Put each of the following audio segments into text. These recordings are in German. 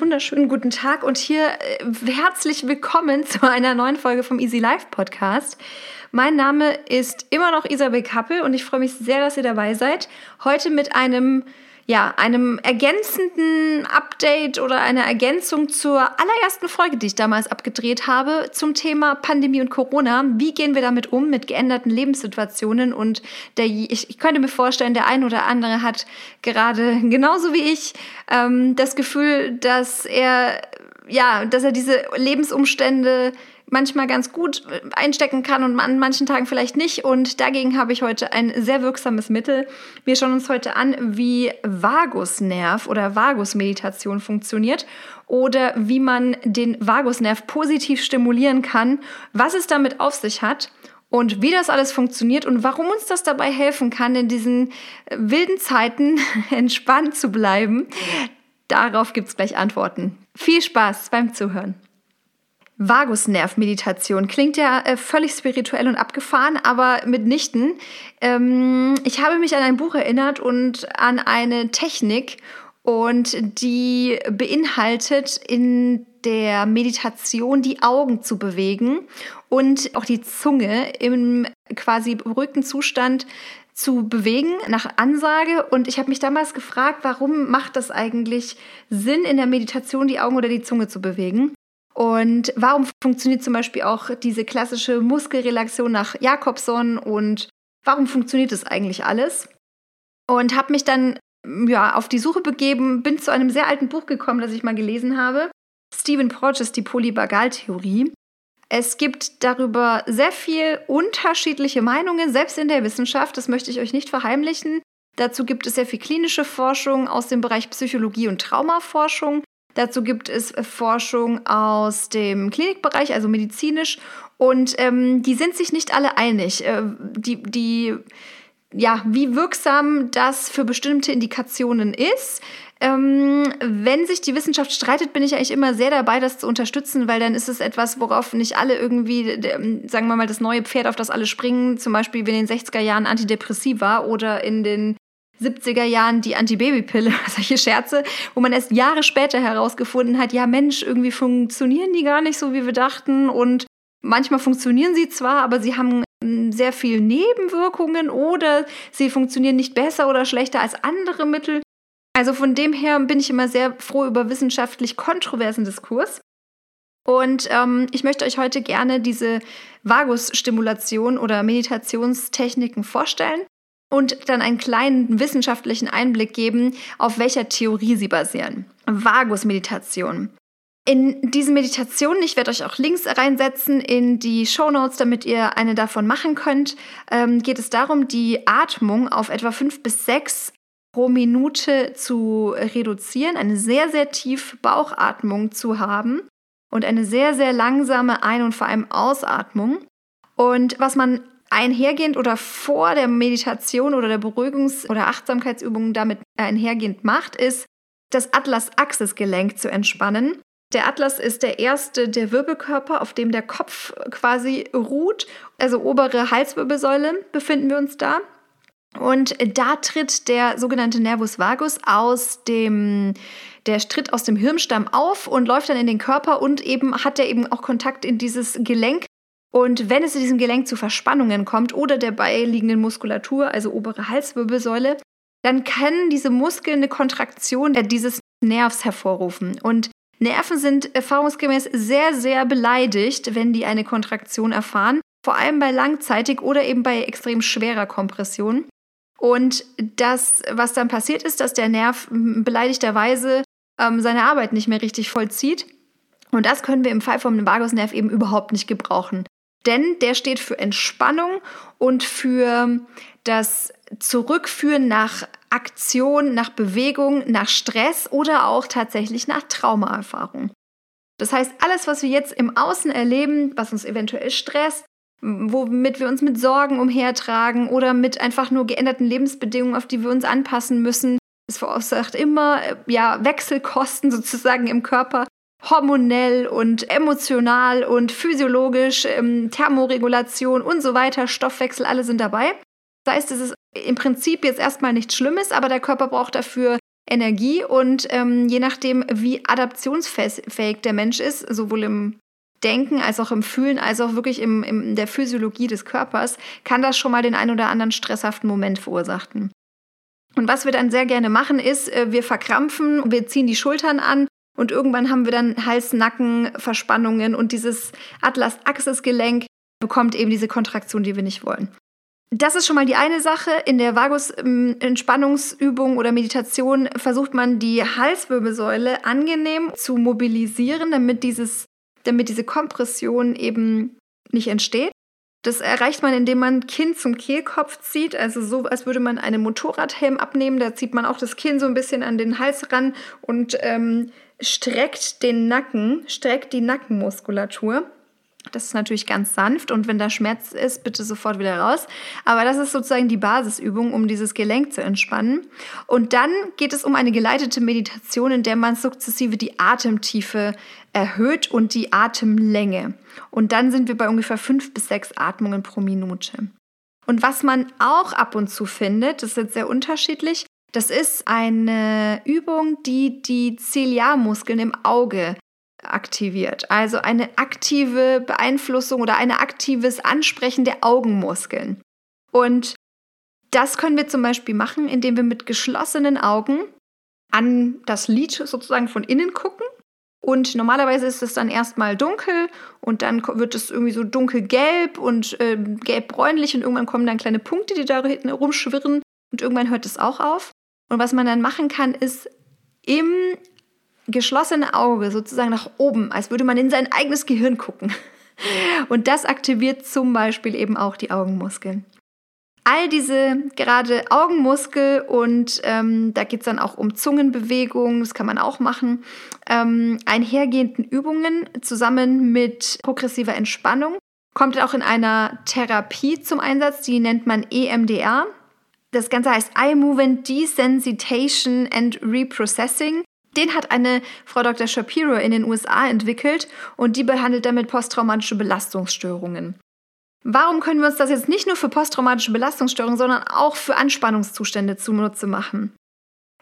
Wunderschönen guten Tag und hier äh, herzlich willkommen zu einer neuen Folge vom Easy Life Podcast. Mein Name ist immer noch Isabel Kappel und ich freue mich sehr, dass ihr dabei seid. Heute mit einem ja, einem ergänzenden Update oder einer Ergänzung zur allerersten Folge, die ich damals abgedreht habe, zum Thema Pandemie und Corona. Wie gehen wir damit um mit geänderten Lebenssituationen? Und der, ich, ich könnte mir vorstellen, der ein oder andere hat gerade genauso wie ich ähm, das Gefühl, dass er ja, dass er diese Lebensumstände manchmal ganz gut äh, einstecken kann und an manchen Tagen vielleicht nicht. Und dagegen habe ich heute ein sehr wirksames Mittel. Wir schauen uns heute an, wie Vagusnerv oder Vagusmeditation funktioniert oder wie man den Vagusnerv positiv stimulieren kann, was es damit auf sich hat und wie das alles funktioniert und warum uns das dabei helfen kann, in diesen äh, wilden Zeiten entspannt zu bleiben. Darauf gibt es gleich Antworten. Viel Spaß beim Zuhören. Vagusnerv-Meditation klingt ja äh, völlig spirituell und abgefahren, aber mitnichten. Ähm, ich habe mich an ein Buch erinnert und an eine Technik und die beinhaltet in der Meditation die Augen zu bewegen und auch die Zunge im quasi beruhigten Zustand zu bewegen nach Ansage. Und ich habe mich damals gefragt, warum macht das eigentlich Sinn, in der Meditation die Augen oder die Zunge zu bewegen? Und warum funktioniert zum Beispiel auch diese klassische Muskelrelaxation nach Jakobson und warum funktioniert das eigentlich alles? Und habe mich dann ja, auf die Suche begeben, bin zu einem sehr alten Buch gekommen, das ich mal gelesen habe. Stephen Porges, die Polyvagaltheorie. Es gibt darüber sehr viel unterschiedliche Meinungen, selbst in der Wissenschaft. Das möchte ich euch nicht verheimlichen. Dazu gibt es sehr viel klinische Forschung aus dem Bereich Psychologie und Traumaforschung. Dazu gibt es äh, Forschung aus dem Klinikbereich, also medizinisch. Und ähm, die sind sich nicht alle einig. Äh, die, die, ja, wie wirksam das für bestimmte Indikationen ist. Ähm, wenn sich die Wissenschaft streitet, bin ich eigentlich immer sehr dabei, das zu unterstützen, weil dann ist es etwas, worauf nicht alle irgendwie, sagen wir mal, das neue Pferd, auf das alle springen, zum Beispiel wie in den 60er Jahren Antidepressiva oder in den 70er Jahren die Antibabypille, solche Scherze, wo man erst Jahre später herausgefunden hat, ja Mensch, irgendwie funktionieren die gar nicht so, wie wir dachten und manchmal funktionieren sie zwar, aber sie haben ähm, sehr viel Nebenwirkungen oder sie funktionieren nicht besser oder schlechter als andere Mittel. Also von dem her bin ich immer sehr froh über wissenschaftlich kontroversen Diskurs. Und ähm, ich möchte euch heute gerne diese Vagusstimulation oder Meditationstechniken vorstellen und dann einen kleinen wissenschaftlichen Einblick geben, auf welcher Theorie sie basieren. Vagus-Meditation. In diesen Meditationen, ich werde euch auch Links reinsetzen in die Show Notes, damit ihr eine davon machen könnt, ähm, geht es darum, die Atmung auf etwa fünf bis sechs pro Minute zu reduzieren, eine sehr, sehr tiefe Bauchatmung zu haben und eine sehr, sehr langsame Ein- und vor allem Ausatmung. Und was man einhergehend oder vor der Meditation oder der Beruhigungs- oder Achtsamkeitsübung damit einhergehend macht, ist, das Atlas-Axis-Gelenk zu entspannen. Der Atlas ist der erste der Wirbelkörper, auf dem der Kopf quasi ruht. Also obere Halswirbelsäule befinden wir uns da. Und da tritt der sogenannte Nervus vagus aus dem, der tritt aus dem Hirnstamm auf und läuft dann in den Körper und eben hat er eben auch Kontakt in dieses Gelenk, und wenn es in diesem Gelenk zu Verspannungen kommt oder der beiliegenden Muskulatur, also obere Halswirbelsäule, dann können diese Muskeln eine Kontraktion dieses Nervs hervorrufen. Und Nerven sind erfahrungsgemäß sehr, sehr beleidigt, wenn die eine Kontraktion erfahren, vor allem bei langzeitig oder eben bei extrem schwerer Kompression. Und das, was dann passiert ist, dass der Nerv beleidigterweise ähm, seine Arbeit nicht mehr richtig vollzieht. Und das können wir im Fall vom Vagusnerv eben überhaupt nicht gebrauchen. Denn der steht für Entspannung und für das Zurückführen nach Aktion, nach Bewegung, nach Stress oder auch tatsächlich nach Traumaerfahrung. Das heißt, alles, was wir jetzt im Außen erleben, was uns eventuell stresst, womit wir uns mit Sorgen umhertragen oder mit einfach nur geänderten Lebensbedingungen, auf die wir uns anpassen müssen, es verursacht immer ja, Wechselkosten sozusagen im Körper hormonell und emotional und physiologisch, ähm, Thermoregulation und so weiter, Stoffwechsel, alle sind dabei. Das heißt, es ist im Prinzip jetzt erstmal nichts Schlimmes, aber der Körper braucht dafür Energie und ähm, je nachdem, wie adaptionsfähig der Mensch ist, sowohl im Denken als auch im Fühlen, als auch wirklich in der Physiologie des Körpers, kann das schon mal den ein oder anderen stresshaften Moment verursachen. Und was wir dann sehr gerne machen, ist, äh, wir verkrampfen, wir ziehen die Schultern an und irgendwann haben wir dann Hals-Nacken-Verspannungen und dieses Atlas-Axis-Gelenk bekommt eben diese Kontraktion, die wir nicht wollen. Das ist schon mal die eine Sache. In der Vagus-Entspannungsübung oder Meditation versucht man die Halswirbelsäule angenehm zu mobilisieren, damit, dieses, damit diese Kompression eben nicht entsteht. Das erreicht man, indem man Kinn zum Kehlkopf zieht, also so, als würde man einen Motorradhelm abnehmen. Da zieht man auch das Kinn so ein bisschen an den Hals ran und ähm, streckt den Nacken, streckt die Nackenmuskulatur. Das ist natürlich ganz sanft und wenn da Schmerz ist, bitte sofort wieder raus. Aber das ist sozusagen die Basisübung, um dieses Gelenk zu entspannen. Und dann geht es um eine geleitete Meditation, in der man sukzessive die Atemtiefe erhöht und die Atemlänge. Und dann sind wir bei ungefähr fünf bis sechs Atmungen pro Minute. Und was man auch ab und zu findet, das ist jetzt sehr unterschiedlich, das ist eine Übung, die die Ziliarmuskeln im Auge aktiviert. Also eine aktive Beeinflussung oder ein aktives Ansprechen der Augenmuskeln. Und das können wir zum Beispiel machen, indem wir mit geschlossenen Augen an das Lied sozusagen von innen gucken. Und normalerweise ist es dann erstmal dunkel und dann wird es irgendwie so dunkelgelb und äh, gelb-bräunlich und irgendwann kommen dann kleine Punkte, die da hinten rumschwirren und irgendwann hört es auch auf. Und was man dann machen kann, ist im geschlossene Auge sozusagen nach oben, als würde man in sein eigenes Gehirn gucken. Und das aktiviert zum Beispiel eben auch die Augenmuskeln. All diese gerade Augenmuskel und ähm, da geht es dann auch um Zungenbewegungen, das kann man auch machen, ähm, einhergehenden Übungen zusammen mit progressiver Entspannung. Kommt auch in einer Therapie zum Einsatz, die nennt man EMDR. Das Ganze heißt Eye Movement Desensitization and Reprocessing. Den hat eine Frau Dr. Shapiro in den USA entwickelt und die behandelt damit posttraumatische Belastungsstörungen. Warum können wir uns das jetzt nicht nur für posttraumatische Belastungsstörungen, sondern auch für Anspannungszustände zunutze machen?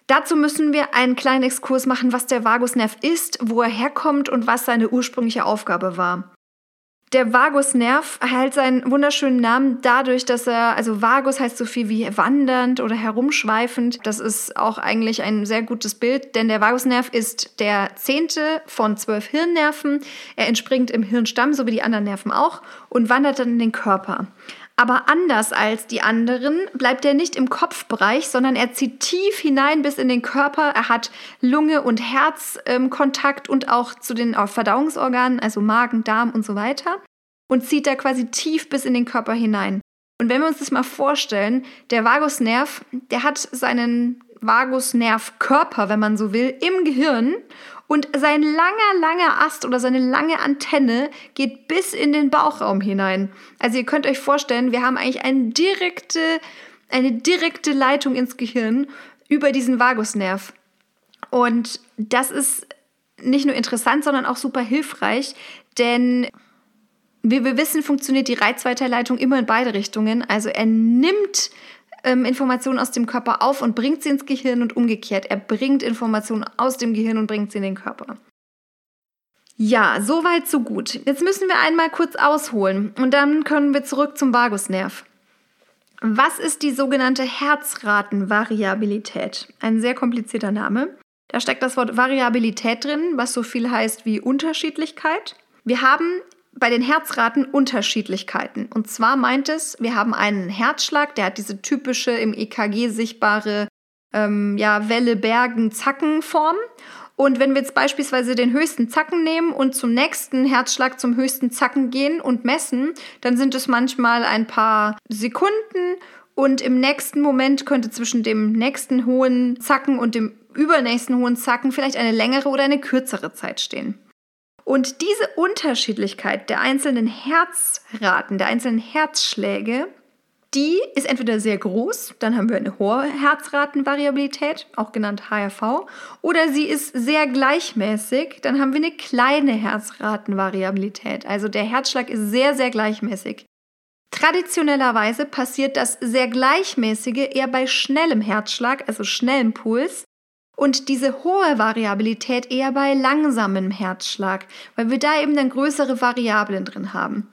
Dazu müssen wir einen kleinen Exkurs machen, was der Vagusnerv ist, wo er herkommt und was seine ursprüngliche Aufgabe war. Der Vagusnerv erhält seinen wunderschönen Namen dadurch, dass er, also Vagus heißt so viel wie wandernd oder herumschweifend. Das ist auch eigentlich ein sehr gutes Bild, denn der Vagusnerv ist der zehnte von zwölf Hirnnerven. Er entspringt im Hirnstamm, so wie die anderen Nerven auch, und wandert dann in den Körper. Aber anders als die anderen bleibt er nicht im Kopfbereich, sondern er zieht tief hinein bis in den Körper. Er hat Lunge und Herzkontakt ähm, und auch zu den Verdauungsorganen, also Magen, Darm und so weiter. Und zieht da quasi tief bis in den Körper hinein. Und wenn wir uns das mal vorstellen, der Vagusnerv, der hat seinen Vagusnervkörper, wenn man so will, im Gehirn und sein langer, langer Ast oder seine lange Antenne geht bis in den Bauchraum hinein. Also ihr könnt euch vorstellen, wir haben eigentlich eine direkte, eine direkte Leitung ins Gehirn über diesen Vagusnerv. Und das ist nicht nur interessant, sondern auch super hilfreich, denn wie wir wissen, funktioniert die Reizweiterleitung immer in beide Richtungen. Also er nimmt ähm, Informationen aus dem Körper auf und bringt sie ins Gehirn und umgekehrt. Er bringt Informationen aus dem Gehirn und bringt sie in den Körper. Ja, so weit, so gut. Jetzt müssen wir einmal kurz ausholen und dann können wir zurück zum Vagusnerv. Was ist die sogenannte Herzratenvariabilität? Ein sehr komplizierter Name. Da steckt das Wort Variabilität drin, was so viel heißt wie Unterschiedlichkeit. Wir haben bei den Herzraten Unterschiedlichkeiten. Und zwar meint es, wir haben einen Herzschlag, der hat diese typische im EKG sichtbare ähm, ja, Welle, Bergen, Zackenform. Und wenn wir jetzt beispielsweise den höchsten Zacken nehmen und zum nächsten Herzschlag zum höchsten Zacken gehen und messen, dann sind es manchmal ein paar Sekunden und im nächsten Moment könnte zwischen dem nächsten hohen Zacken und dem übernächsten hohen Zacken vielleicht eine längere oder eine kürzere Zeit stehen. Und diese Unterschiedlichkeit der einzelnen Herzraten, der einzelnen Herzschläge, die ist entweder sehr groß, dann haben wir eine hohe Herzratenvariabilität, auch genannt HRV, oder sie ist sehr gleichmäßig, dann haben wir eine kleine Herzratenvariabilität. Also der Herzschlag ist sehr, sehr gleichmäßig. Traditionellerweise passiert das sehr gleichmäßige eher bei schnellem Herzschlag, also schnellem Puls, und diese hohe Variabilität eher bei langsamem Herzschlag, weil wir da eben dann größere Variablen drin haben.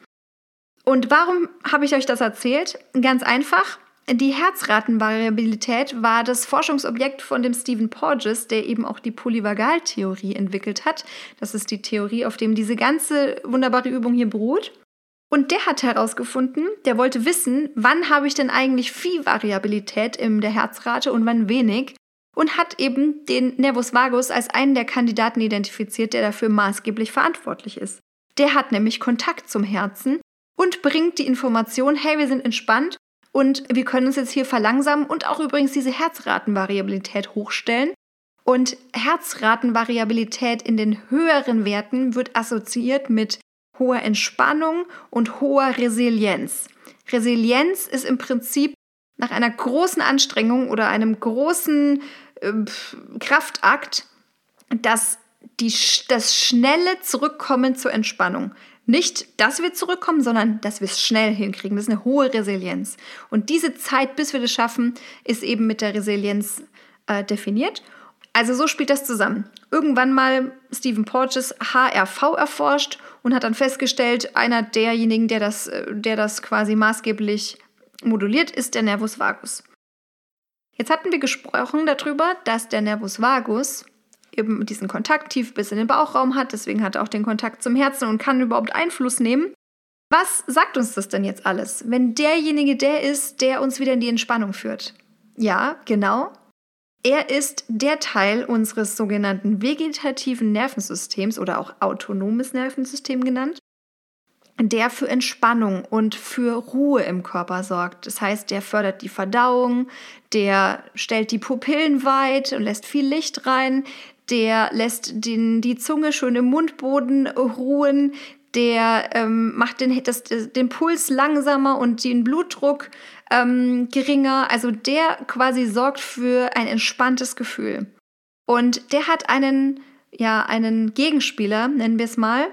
Und warum habe ich euch das erzählt? Ganz einfach. Die Herzratenvariabilität war das Forschungsobjekt von dem Stephen Porges, der eben auch die Polyvagaltheorie entwickelt hat. Das ist die Theorie, auf dem diese ganze wunderbare Übung hier beruht. Und der hat herausgefunden, der wollte wissen, wann habe ich denn eigentlich viel Variabilität in der Herzrate und wann wenig und hat eben den Nervus vagus als einen der Kandidaten identifiziert, der dafür maßgeblich verantwortlich ist. Der hat nämlich Kontakt zum Herzen und bringt die Information, hey, wir sind entspannt und wir können uns jetzt hier verlangsamen und auch übrigens diese Herzratenvariabilität hochstellen. Und Herzratenvariabilität in den höheren Werten wird assoziiert mit hoher Entspannung und hoher Resilienz. Resilienz ist im Prinzip nach einer großen Anstrengung oder einem großen äh, Kraftakt das, die, das schnelle Zurückkommen zur Entspannung. Nicht, dass wir zurückkommen, sondern dass wir es schnell hinkriegen. Das ist eine hohe Resilienz. Und diese Zeit, bis wir das schaffen, ist eben mit der Resilienz äh, definiert. Also so spielt das zusammen. Irgendwann mal Stephen Porges HRV erforscht und hat dann festgestellt, einer derjenigen, der das, äh, der das quasi maßgeblich moduliert, ist der Nervus vagus. Jetzt hatten wir gesprochen darüber, dass der Nervus vagus eben diesen Kontakt tief bis in den Bauchraum hat, deswegen hat er auch den Kontakt zum Herzen und kann überhaupt Einfluss nehmen. Was sagt uns das denn jetzt alles, wenn derjenige der ist, der uns wieder in die Entspannung führt? Ja, genau. Er ist der Teil unseres sogenannten vegetativen Nervensystems oder auch autonomes Nervensystem genannt, der für Entspannung und für Ruhe im Körper sorgt. Das heißt, der fördert die Verdauung, der stellt die Pupillen weit und lässt viel Licht rein, der lässt den, die Zunge schön im Mundboden ruhen, der ähm, macht den, das, den Puls langsamer und den Blutdruck ähm, geringer. Also der quasi sorgt für ein entspanntes Gefühl. Und der hat einen, ja, einen Gegenspieler, nennen wir es mal.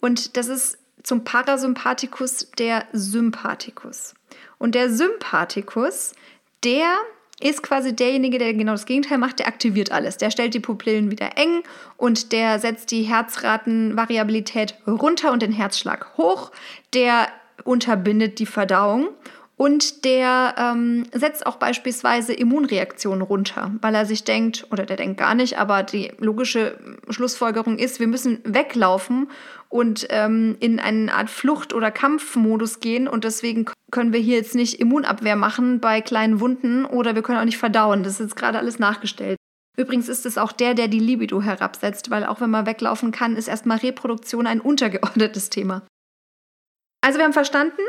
Und das ist zum Parasympathikus der Sympathikus. Und der Sympathikus, der ist quasi derjenige, der genau das Gegenteil macht, der aktiviert alles. Der stellt die Pupillen wieder eng und der setzt die Herzratenvariabilität runter und den Herzschlag hoch. Der unterbindet die Verdauung und der ähm, setzt auch beispielsweise Immunreaktionen runter, weil er sich denkt, oder der denkt gar nicht, aber die logische Schlussfolgerung ist, wir müssen weglaufen und ähm, in eine Art Flucht- oder Kampfmodus gehen und deswegen können wir hier jetzt nicht Immunabwehr machen bei kleinen Wunden oder wir können auch nicht verdauen. Das ist jetzt gerade alles nachgestellt. Übrigens ist es auch der, der die Libido herabsetzt, weil auch wenn man weglaufen kann, ist erstmal Reproduktion ein untergeordnetes Thema. Also wir haben verstanden,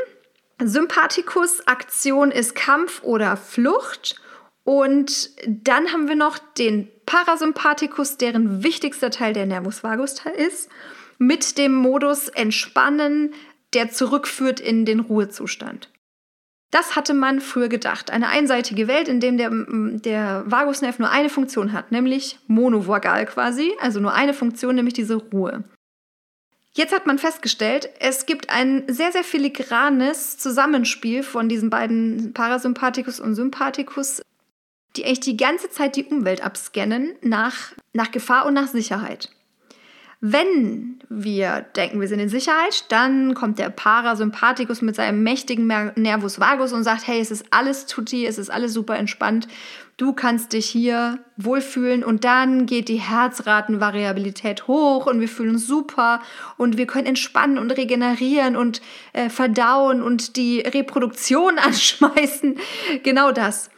Sympathikus Aktion ist Kampf oder Flucht. Und dann haben wir noch den Parasympathikus, deren wichtigster Teil der Nervus vagus ist, mit dem Modus Entspannen, der zurückführt in den Ruhezustand. Das hatte man früher gedacht. Eine einseitige Welt, in der der, der Vagusnerv nur eine Funktion hat, nämlich monovagal quasi, also nur eine Funktion, nämlich diese Ruhe. Jetzt hat man festgestellt, es gibt ein sehr, sehr filigranes Zusammenspiel von diesen beiden Parasympathikus und Sympathikus, die echt die ganze Zeit die Umwelt abscannen nach, nach Gefahr und nach Sicherheit. Wenn wir denken, wir sind in Sicherheit, dann kommt der Parasympathikus mit seinem mächtigen Nervus vagus und sagt, hey, es ist alles tutti, es ist alles super entspannt, du kannst dich hier wohlfühlen und dann geht die Herzratenvariabilität hoch und wir fühlen uns super und wir können entspannen und regenerieren und äh, verdauen und die Reproduktion anschmeißen. Genau das.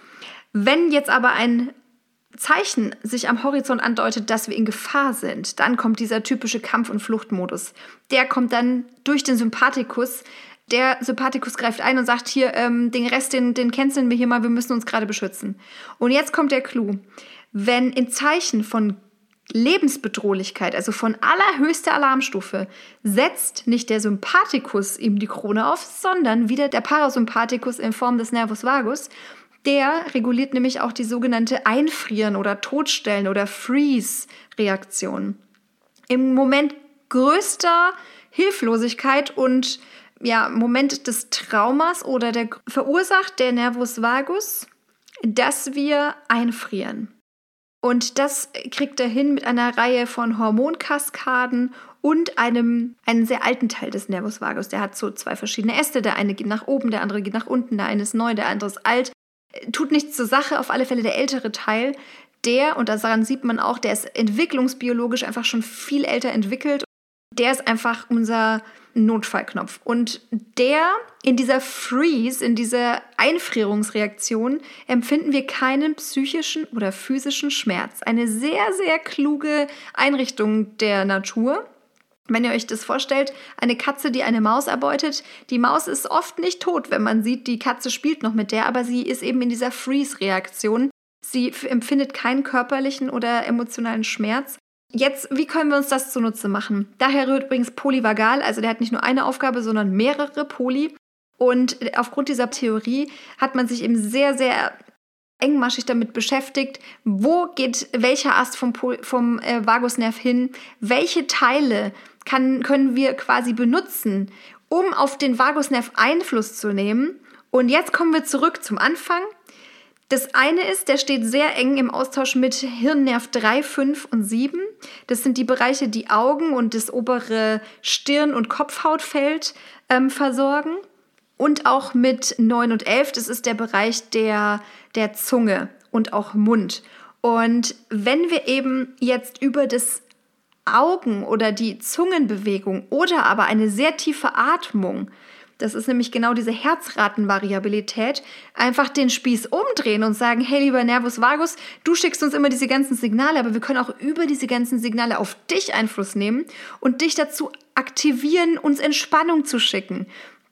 Wenn jetzt aber ein Zeichen sich am Horizont andeutet, dass wir in Gefahr sind, dann kommt dieser typische Kampf- und Fluchtmodus. Der kommt dann durch den Sympathikus. Der Sympathikus greift ein und sagt hier, ähm, den Rest, den, den canceln wir hier mal, wir müssen uns gerade beschützen. Und jetzt kommt der Clou. Wenn in Zeichen von Lebensbedrohlichkeit, also von allerhöchster Alarmstufe, setzt nicht der Sympathikus ihm die Krone auf, sondern wieder der Parasympathikus in Form des Nervus vagus der reguliert nämlich auch die sogenannte Einfrieren oder Todstellen oder Freeze-Reaktion. Im Moment größter Hilflosigkeit und ja, Moment des Traumas oder der verursacht der Nervus vagus, dass wir einfrieren. Und das kriegt er hin mit einer Reihe von Hormonkaskaden und einem einen sehr alten Teil des Nervus vagus. Der hat so zwei verschiedene Äste. Der eine geht nach oben, der andere geht nach unten. Der eine ist neu, der andere ist alt. Tut nichts zur Sache. Auf alle Fälle der ältere Teil, der, und daran sieht man auch, der ist entwicklungsbiologisch einfach schon viel älter entwickelt. Der ist einfach unser Notfallknopf. Und der in dieser Freeze, in dieser Einfrierungsreaktion, empfinden wir keinen psychischen oder physischen Schmerz. Eine sehr, sehr kluge Einrichtung der Natur. Wenn ihr euch das vorstellt, eine Katze, die eine Maus erbeutet, die Maus ist oft nicht tot, wenn man sieht, die Katze spielt noch mit der, aber sie ist eben in dieser Freeze-Reaktion. Sie empfindet keinen körperlichen oder emotionalen Schmerz. Jetzt, wie können wir uns das zunutze machen? Daher rührt übrigens polyvagal, also der hat nicht nur eine Aufgabe, sondern mehrere Poly. Und aufgrund dieser Theorie hat man sich eben sehr, sehr engmaschig damit beschäftigt, wo geht welcher Ast vom, vom äh, Vagusnerv hin, welche Teile kann, können wir quasi benutzen, um auf den Vagusnerv Einfluss zu nehmen. Und jetzt kommen wir zurück zum Anfang. Das eine ist, der steht sehr eng im Austausch mit Hirnnerv 3, 5 und 7. Das sind die Bereiche, die Augen und das obere Stirn- und Kopfhautfeld ähm, versorgen. Und auch mit 9 und 11, das ist der Bereich der, der Zunge und auch Mund. Und wenn wir eben jetzt über das Augen oder die Zungenbewegung oder aber eine sehr tiefe Atmung, das ist nämlich genau diese Herzratenvariabilität, einfach den Spieß umdrehen und sagen, hey lieber Nervus vagus, du schickst uns immer diese ganzen Signale, aber wir können auch über diese ganzen Signale auf dich Einfluss nehmen und dich dazu aktivieren, uns Entspannung zu schicken.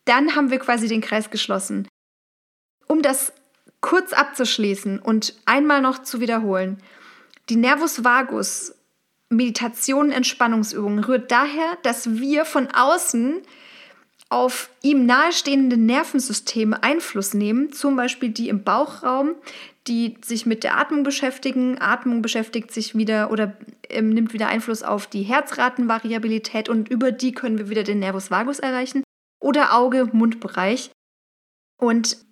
Dann haben wir quasi den Kreis geschlossen. Um das kurz abzuschließen und einmal noch zu wiederholen. Die Nervus vagus Meditation, Entspannungsübungen rührt daher, dass wir von außen auf ihm nahestehende Nervensysteme Einfluss nehmen, zum Beispiel die im Bauchraum, die sich mit der Atmung beschäftigen. Atmung beschäftigt sich wieder oder ähm, nimmt wieder Einfluss auf die Herzratenvariabilität und über die können wir wieder den Nervus vagus erreichen. Oder Auge-Mundbereich. Und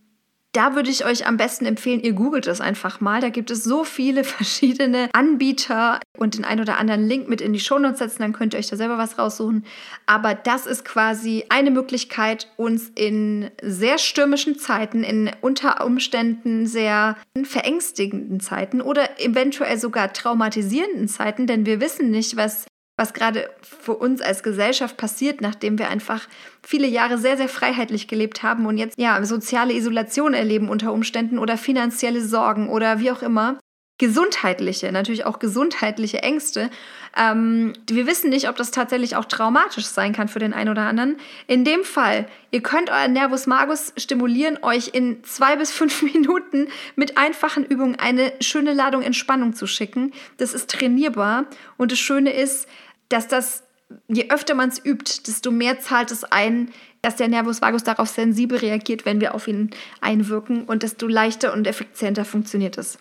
da würde ich euch am besten empfehlen, ihr googelt es einfach mal. Da gibt es so viele verschiedene Anbieter und den ein oder anderen Link mit in die Shownotes setzen, dann könnt ihr euch da selber was raussuchen. Aber das ist quasi eine Möglichkeit, uns in sehr stürmischen Zeiten, in unter Umständen sehr verängstigenden Zeiten oder eventuell sogar traumatisierenden Zeiten, denn wir wissen nicht, was was gerade für uns als Gesellschaft passiert, nachdem wir einfach viele Jahre sehr, sehr freiheitlich gelebt haben und jetzt ja soziale Isolation erleben unter Umständen oder finanzielle Sorgen oder wie auch immer. Gesundheitliche, natürlich auch gesundheitliche Ängste. Ähm, wir wissen nicht, ob das tatsächlich auch traumatisch sein kann für den einen oder anderen. In dem Fall, ihr könnt euren Nervus magus stimulieren, euch in zwei bis fünf Minuten mit einfachen Übungen eine schöne Ladung Entspannung zu schicken. Das ist trainierbar und das Schöne ist, dass das, je öfter man es übt, desto mehr zahlt es ein, dass der Nervus vagus darauf sensibel reagiert, wenn wir auf ihn einwirken und desto leichter und effizienter funktioniert es.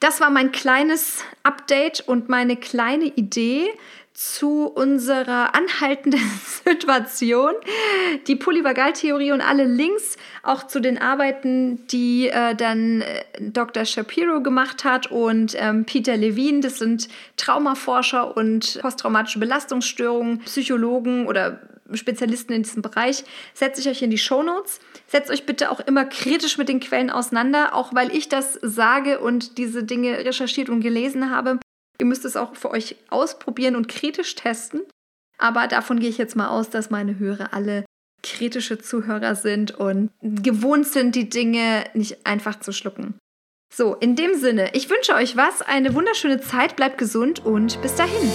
Das war mein kleines Update und meine kleine Idee zu unserer anhaltenden Situation. Die Polyvagaltheorie und alle Links auch zu den Arbeiten, die äh, dann äh, Dr. Shapiro gemacht hat und ähm, Peter Levine, das sind Traumaforscher und posttraumatische Belastungsstörungen, Psychologen oder Spezialisten in diesem Bereich, setze ich euch in die Show Notes. Setzt euch bitte auch immer kritisch mit den Quellen auseinander, auch weil ich das sage und diese Dinge recherchiert und gelesen habe. Ihr müsst es auch für euch ausprobieren und kritisch testen. Aber davon gehe ich jetzt mal aus, dass meine Hörer alle kritische Zuhörer sind und gewohnt sind, die Dinge nicht einfach zu schlucken. So, in dem Sinne, ich wünsche euch was, eine wunderschöne Zeit, bleibt gesund und bis dahin.